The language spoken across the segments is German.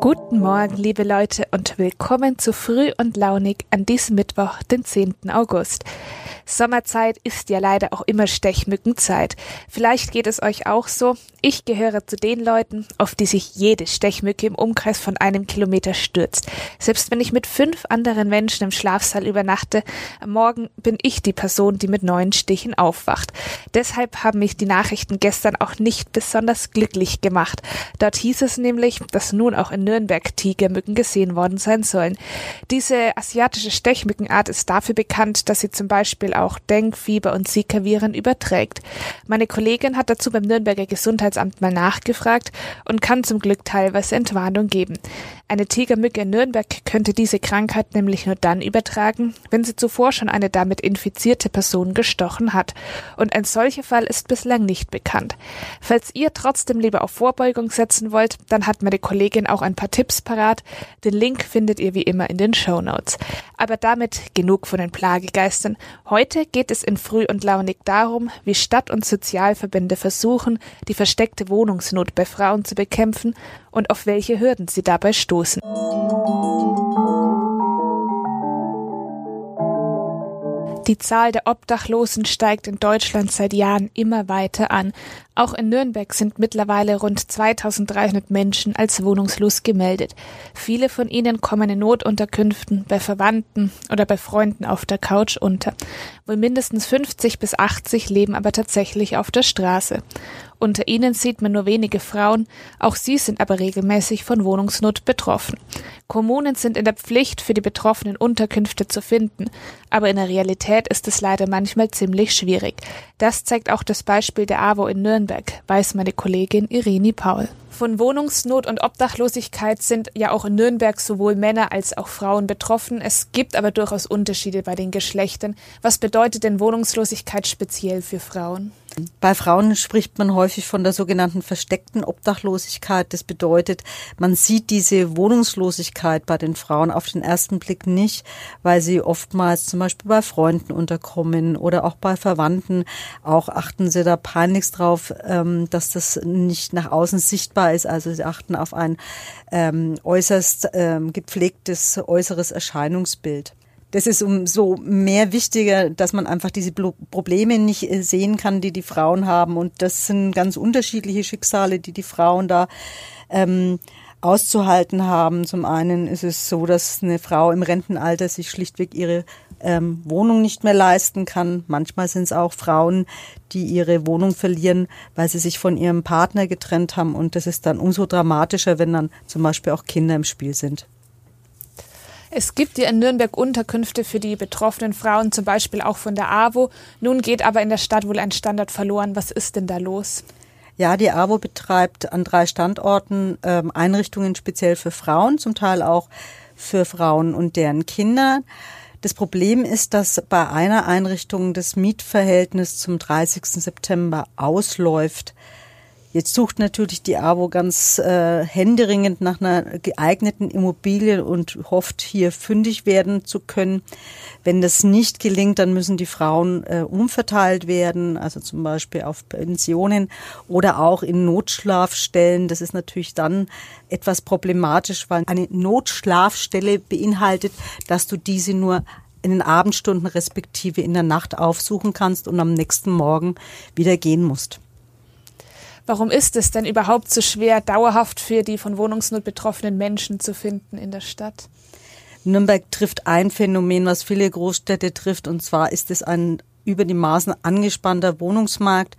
Guten Morgen, liebe Leute, und willkommen zu Früh und Launig an diesem Mittwoch, den 10. August. Sommerzeit ist ja leider auch immer Stechmückenzeit. Vielleicht geht es euch auch so. Ich gehöre zu den Leuten, auf die sich jede Stechmücke im Umkreis von einem Kilometer stürzt. Selbst wenn ich mit fünf anderen Menschen im Schlafsaal übernachte, am Morgen bin ich die Person, die mit neuen Stichen aufwacht. Deshalb haben mich die Nachrichten gestern auch nicht besonders glücklich gemacht. Dort hieß es nämlich, dass nun auch in Nürnberg Tigermücken gesehen worden sein sollen. Diese asiatische Stechmückenart ist dafür bekannt, dass sie zum Beispiel auch Denkfieber und Zika-Viren überträgt. Meine Kollegin hat dazu beim Nürnberger Gesundheitsamt mal nachgefragt und kann zum Glück teilweise Entwarnung geben. Eine Tigermücke in Nürnberg könnte diese Krankheit nämlich nur dann übertragen, wenn sie zuvor schon eine damit infizierte Person gestochen hat. Und ein solcher Fall ist bislang nicht bekannt. Falls ihr trotzdem lieber auf Vorbeugung setzen wollt, dann hat meine Kollegin auch ein paar Tipps parat. Den Link findet ihr wie immer in den Show Notes. Aber damit genug von den Plagegeistern. Heute geht es in Früh und Launig darum, wie Stadt- und Sozialverbände versuchen, die versteckte Wohnungsnot bei Frauen zu bekämpfen und auf welche Hürden sie dabei stoßen. Die Zahl der Obdachlosen steigt in Deutschland seit Jahren immer weiter an. Auch in Nürnberg sind mittlerweile rund 2300 Menschen als wohnungslos gemeldet. Viele von ihnen kommen in Notunterkünften, bei Verwandten oder bei Freunden auf der Couch unter. Wohl mindestens 50 bis 80 leben aber tatsächlich auf der Straße. Unter ihnen sieht man nur wenige Frauen, auch sie sind aber regelmäßig von Wohnungsnot betroffen. Kommunen sind in der Pflicht, für die Betroffenen Unterkünfte zu finden, aber in der Realität ist es leider manchmal ziemlich schwierig. Das zeigt auch das Beispiel der AWO in Nürnberg, weiß meine Kollegin Irini Paul. Von Wohnungsnot und Obdachlosigkeit sind ja auch in Nürnberg sowohl Männer als auch Frauen betroffen. Es gibt aber durchaus Unterschiede bei den Geschlechtern. Was bedeutet denn Wohnungslosigkeit speziell für Frauen? Bei Frauen spricht man häufig von der sogenannten versteckten Obdachlosigkeit. Das bedeutet, man sieht diese Wohnungslosigkeit bei den Frauen auf den ersten Blick nicht, weil sie oftmals zum Beispiel bei Freunden unterkommen oder auch bei Verwandten. Auch achten sie da peinlichst drauf, ähm, dass das nicht nach außen sichtbar ist. Also sie achten auf ein ähm, äußerst ähm, gepflegtes äußeres Erscheinungsbild das ist umso mehr wichtiger, dass man einfach diese Probleme nicht äh, sehen kann, die die Frauen haben. Und das sind ganz unterschiedliche Schicksale, die die Frauen da ähm, auszuhalten haben. Zum einen ist es so, dass eine Frau im Rentenalter sich schlichtweg ihre ähm, Wohnung nicht mehr leisten kann. Manchmal sind es auch Frauen, die ihre Wohnung verlieren, weil sie sich von ihrem Partner getrennt haben. Und das ist dann umso dramatischer, wenn dann zum Beispiel auch Kinder im Spiel sind. Es gibt ja in Nürnberg Unterkünfte für die betroffenen Frauen, zum Beispiel auch von der AWO. Nun geht aber in der Stadt wohl ein Standard verloren. Was ist denn da los? Ja, die AWO betreibt an drei Standorten ähm, Einrichtungen speziell für Frauen, zum Teil auch für Frauen und deren Kinder. Das Problem ist, dass bei einer Einrichtung das Mietverhältnis zum 30. September ausläuft. Jetzt sucht natürlich die AWO ganz äh, händeringend nach einer geeigneten Immobilie und hofft, hier fündig werden zu können. Wenn das nicht gelingt, dann müssen die Frauen äh, umverteilt werden, also zum Beispiel auf Pensionen oder auch in Notschlafstellen. Das ist natürlich dann etwas problematisch, weil eine Notschlafstelle beinhaltet, dass du diese nur in den Abendstunden respektive in der Nacht aufsuchen kannst und am nächsten Morgen wieder gehen musst. Warum ist es denn überhaupt so schwer, dauerhaft für die von Wohnungsnot betroffenen Menschen zu finden in der Stadt? Nürnberg trifft ein Phänomen, was viele Großstädte trifft, und zwar ist es ein über die Maßen angespannter Wohnungsmarkt.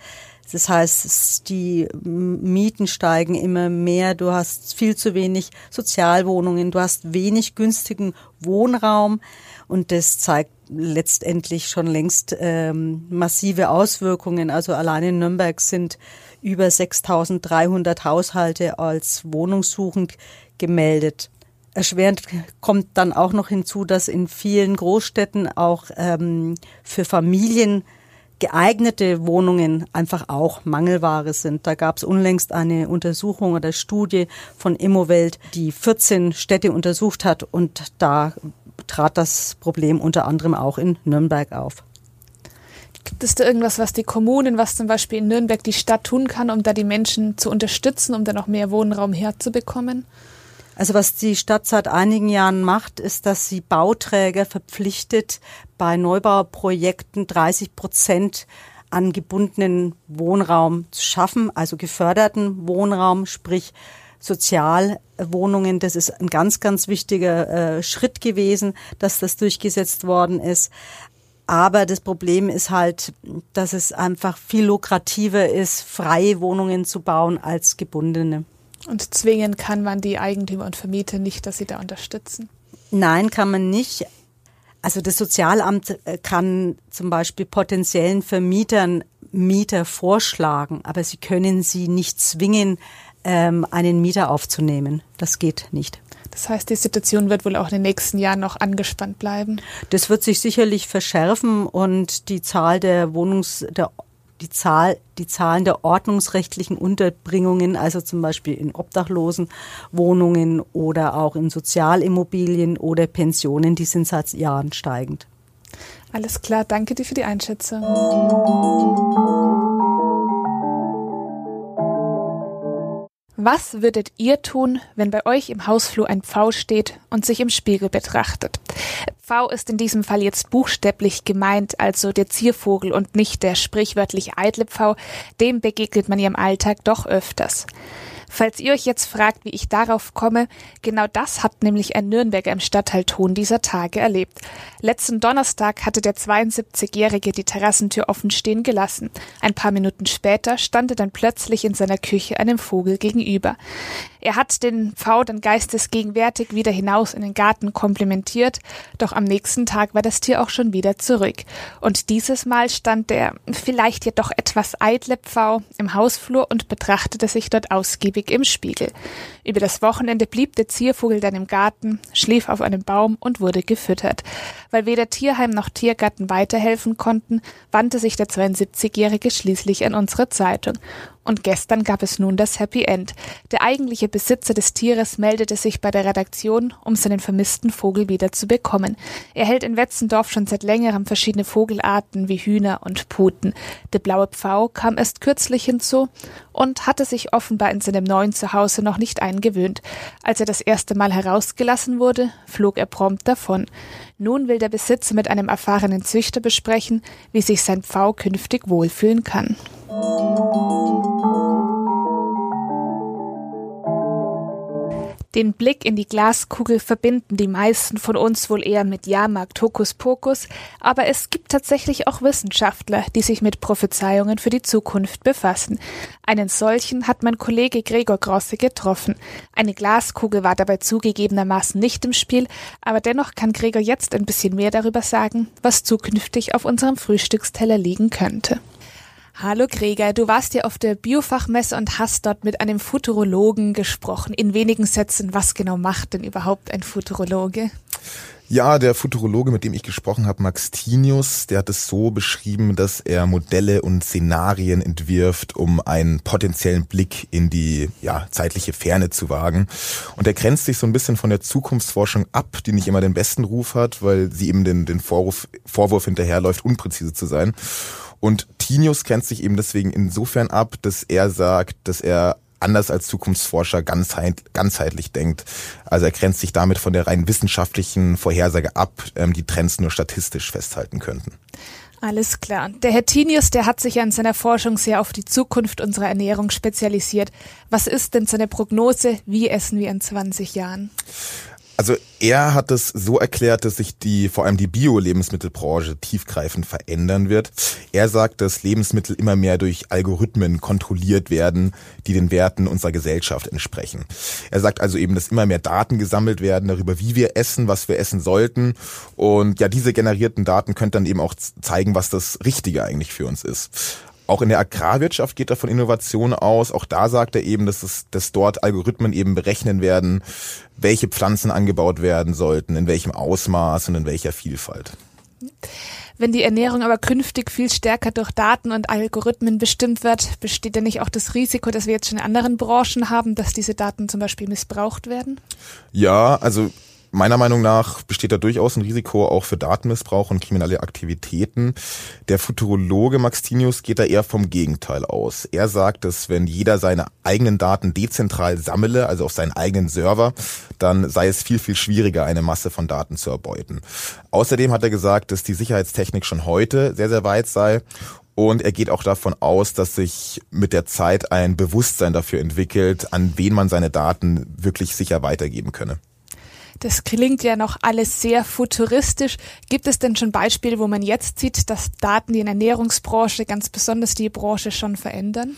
Das heißt, die Mieten steigen immer mehr, du hast viel zu wenig Sozialwohnungen, du hast wenig günstigen Wohnraum und das zeigt letztendlich schon längst ähm, massive Auswirkungen. Also allein in Nürnberg sind über 6.300 Haushalte als wohnungssuchend gemeldet. Erschwerend kommt dann auch noch hinzu, dass in vielen Großstädten auch ähm, für Familien geeignete Wohnungen einfach auch Mangelware sind. Da gab es unlängst eine Untersuchung oder Studie von Immowelt, die 14 Städte untersucht hat und da trat das Problem unter anderem auch in Nürnberg auf. Gibt es da irgendwas, was die Kommunen, was zum Beispiel in Nürnberg die Stadt tun kann, um da die Menschen zu unterstützen, um da noch mehr Wohnraum herzubekommen? Also was die Stadt seit einigen Jahren macht, ist, dass sie Bauträger verpflichtet, bei Neubauprojekten 30 Prozent an gebundenen Wohnraum zu schaffen, also geförderten Wohnraum, sprich Sozialwohnungen. Das ist ein ganz, ganz wichtiger äh, Schritt gewesen, dass das durchgesetzt worden ist. Aber das Problem ist halt, dass es einfach viel lukrativer ist, freie Wohnungen zu bauen als gebundene. Und zwingen kann man die Eigentümer und Vermieter nicht, dass sie da unterstützen? Nein, kann man nicht. Also das Sozialamt äh, kann zum Beispiel potenziellen Vermietern Mieter vorschlagen, aber sie können sie nicht zwingen, ähm, einen Mieter aufzunehmen. Das geht nicht. Das heißt, die Situation wird wohl auch in den nächsten Jahren noch angespannt bleiben. Das wird sich sicherlich verschärfen und die Zahl der Wohnungs der die Zahl, die Zahlen der ordnungsrechtlichen Unterbringungen, also zum Beispiel in obdachlosen Wohnungen oder auch in Sozialimmobilien oder Pensionen, die sind seit Jahren steigend. Alles klar, danke dir für die Einschätzung. Was würdet ihr tun, wenn bei euch im Hausflur ein Pfau steht und sich im Spiegel betrachtet? Pfau ist in diesem Fall jetzt buchstäblich gemeint, also der Ziervogel und nicht der sprichwörtlich eitle Pfau. Dem begegnet man ja im Alltag doch öfters. Falls ihr euch jetzt fragt, wie ich darauf komme, genau das hat nämlich ein Nürnberger im Stadtteil Thon dieser Tage erlebt. Letzten Donnerstag hatte der 72-Jährige die Terrassentür offen stehen gelassen. Ein paar Minuten später stand er dann plötzlich in seiner Küche einem Vogel gegenüber. Er hat den Pfau dann geistesgegenwärtig wieder hinaus in den Garten komplimentiert, doch am nächsten Tag war das Tier auch schon wieder zurück. Und dieses Mal stand der vielleicht jedoch etwas eitle Pfau im Hausflur und betrachtete sich dort ausgiebig im Spiegel. Über das Wochenende blieb der Ziervogel dann im Garten, schlief auf einem Baum und wurde gefüttert. Weil weder Tierheim noch Tiergarten weiterhelfen konnten, wandte sich der 72-Jährige schließlich an unsere Zeitung. Und gestern gab es nun das Happy End. Der eigentliche Besitzer des Tieres meldete sich bei der Redaktion, um seinen vermissten Vogel wieder zu bekommen. Er hält in Wetzendorf schon seit längerem verschiedene Vogelarten wie Hühner und Puten. Der blaue Pfau kam erst kürzlich hinzu und hatte sich offenbar in seinem neuen Zuhause noch nicht eingewöhnt. Als er das erste Mal herausgelassen wurde, flog er prompt davon. Nun will der Besitzer mit einem erfahrenen Züchter besprechen, wie sich sein Pfau künftig wohlfühlen kann. Den Blick in die Glaskugel verbinden die meisten von uns wohl eher mit Jahrmarkt Hokuspokus, aber es gibt tatsächlich auch Wissenschaftler, die sich mit Prophezeiungen für die Zukunft befassen. Einen solchen hat mein Kollege Gregor Grosse getroffen. Eine Glaskugel war dabei zugegebenermaßen nicht im Spiel, aber dennoch kann Gregor jetzt ein bisschen mehr darüber sagen, was zukünftig auf unserem Frühstücksteller liegen könnte. Hallo Gregor, du warst ja auf der Biofachmesse und hast dort mit einem Futurologen gesprochen. In wenigen Sätzen, was genau macht denn überhaupt ein Futurologe? Ja, der Futurologe, mit dem ich gesprochen habe, Max Tinius, der hat es so beschrieben, dass er Modelle und Szenarien entwirft, um einen potenziellen Blick in die ja, zeitliche Ferne zu wagen. Und er grenzt sich so ein bisschen von der Zukunftsforschung ab, die nicht immer den besten Ruf hat, weil sie eben den, den Vorwurf, Vorwurf hinterherläuft, unpräzise zu sein. Und Tinius grenzt sich eben deswegen insofern ab, dass er sagt, dass er anders als Zukunftsforscher ganzheit, ganzheitlich denkt. Also er grenzt sich damit von der rein wissenschaftlichen Vorhersage ab, ähm, die Trends nur statistisch festhalten könnten. Alles klar. Der Herr Tinius, der hat sich ja in seiner Forschung sehr auf die Zukunft unserer Ernährung spezialisiert. Was ist denn seine Prognose? Wie essen wir in 20 Jahren? Also er hat es so erklärt, dass sich die vor allem die Bio-Lebensmittelbranche tiefgreifend verändern wird. Er sagt, dass Lebensmittel immer mehr durch Algorithmen kontrolliert werden, die den Werten unserer Gesellschaft entsprechen. Er sagt also eben, dass immer mehr Daten gesammelt werden darüber, wie wir essen, was wir essen sollten. Und ja, diese generierten Daten können dann eben auch zeigen, was das Richtige eigentlich für uns ist. Auch in der Agrarwirtschaft geht er von Innovation aus. Auch da sagt er eben, dass, es, dass dort Algorithmen eben berechnen werden, welche Pflanzen angebaut werden sollten, in welchem Ausmaß und in welcher Vielfalt. Wenn die Ernährung aber künftig viel stärker durch Daten und Algorithmen bestimmt wird, besteht denn nicht auch das Risiko, dass wir jetzt schon in anderen Branchen haben, dass diese Daten zum Beispiel missbraucht werden? Ja, also Meiner Meinung nach besteht da durchaus ein Risiko auch für Datenmissbrauch und kriminelle Aktivitäten. Der Futurologe Max Tinius geht da eher vom Gegenteil aus. Er sagt, dass wenn jeder seine eigenen Daten dezentral sammle, also auf seinen eigenen Server, dann sei es viel, viel schwieriger, eine Masse von Daten zu erbeuten. Außerdem hat er gesagt, dass die Sicherheitstechnik schon heute sehr, sehr weit sei und er geht auch davon aus, dass sich mit der Zeit ein Bewusstsein dafür entwickelt, an wen man seine Daten wirklich sicher weitergeben könne. Das klingt ja noch alles sehr futuristisch. Gibt es denn schon Beispiele, wo man jetzt sieht, dass Daten die Ernährungsbranche, ganz besonders die Branche, schon verändern?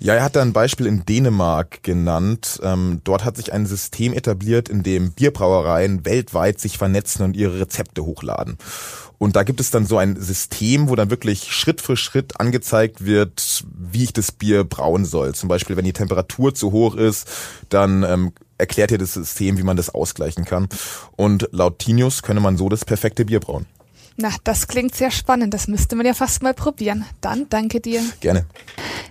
Ja, er hat da ein Beispiel in Dänemark genannt. Ähm, dort hat sich ein System etabliert, in dem Bierbrauereien weltweit sich vernetzen und ihre Rezepte hochladen. Und da gibt es dann so ein System, wo dann wirklich Schritt für Schritt angezeigt wird, wie ich das Bier brauen soll. Zum Beispiel, wenn die Temperatur zu hoch ist, dann ähm, erklärt dir das System, wie man das ausgleichen kann. Und laut Tinius könne man so das perfekte Bier brauen. Na, das klingt sehr spannend. Das müsste man ja fast mal probieren. Dann danke dir. Gerne.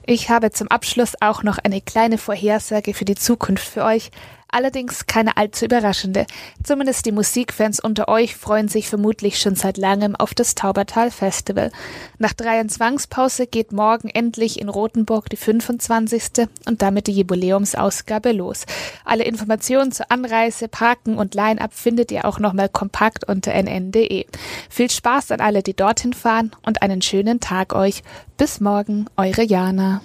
Ich habe zum Abschluss auch noch eine kleine Vorhersage für die Zukunft für euch allerdings keine allzu überraschende. Zumindest die Musikfans unter euch freuen sich vermutlich schon seit langem auf das Taubertal Festival. Nach drei Jahren Zwangspause geht morgen endlich in Rothenburg die 25. und damit die Jubiläumsausgabe los. Alle Informationen zur Anreise, Parken und Line-Up findet ihr auch nochmal kompakt unter nn.de. Viel Spaß an alle, die dorthin fahren und einen schönen Tag euch. Bis morgen, eure Jana.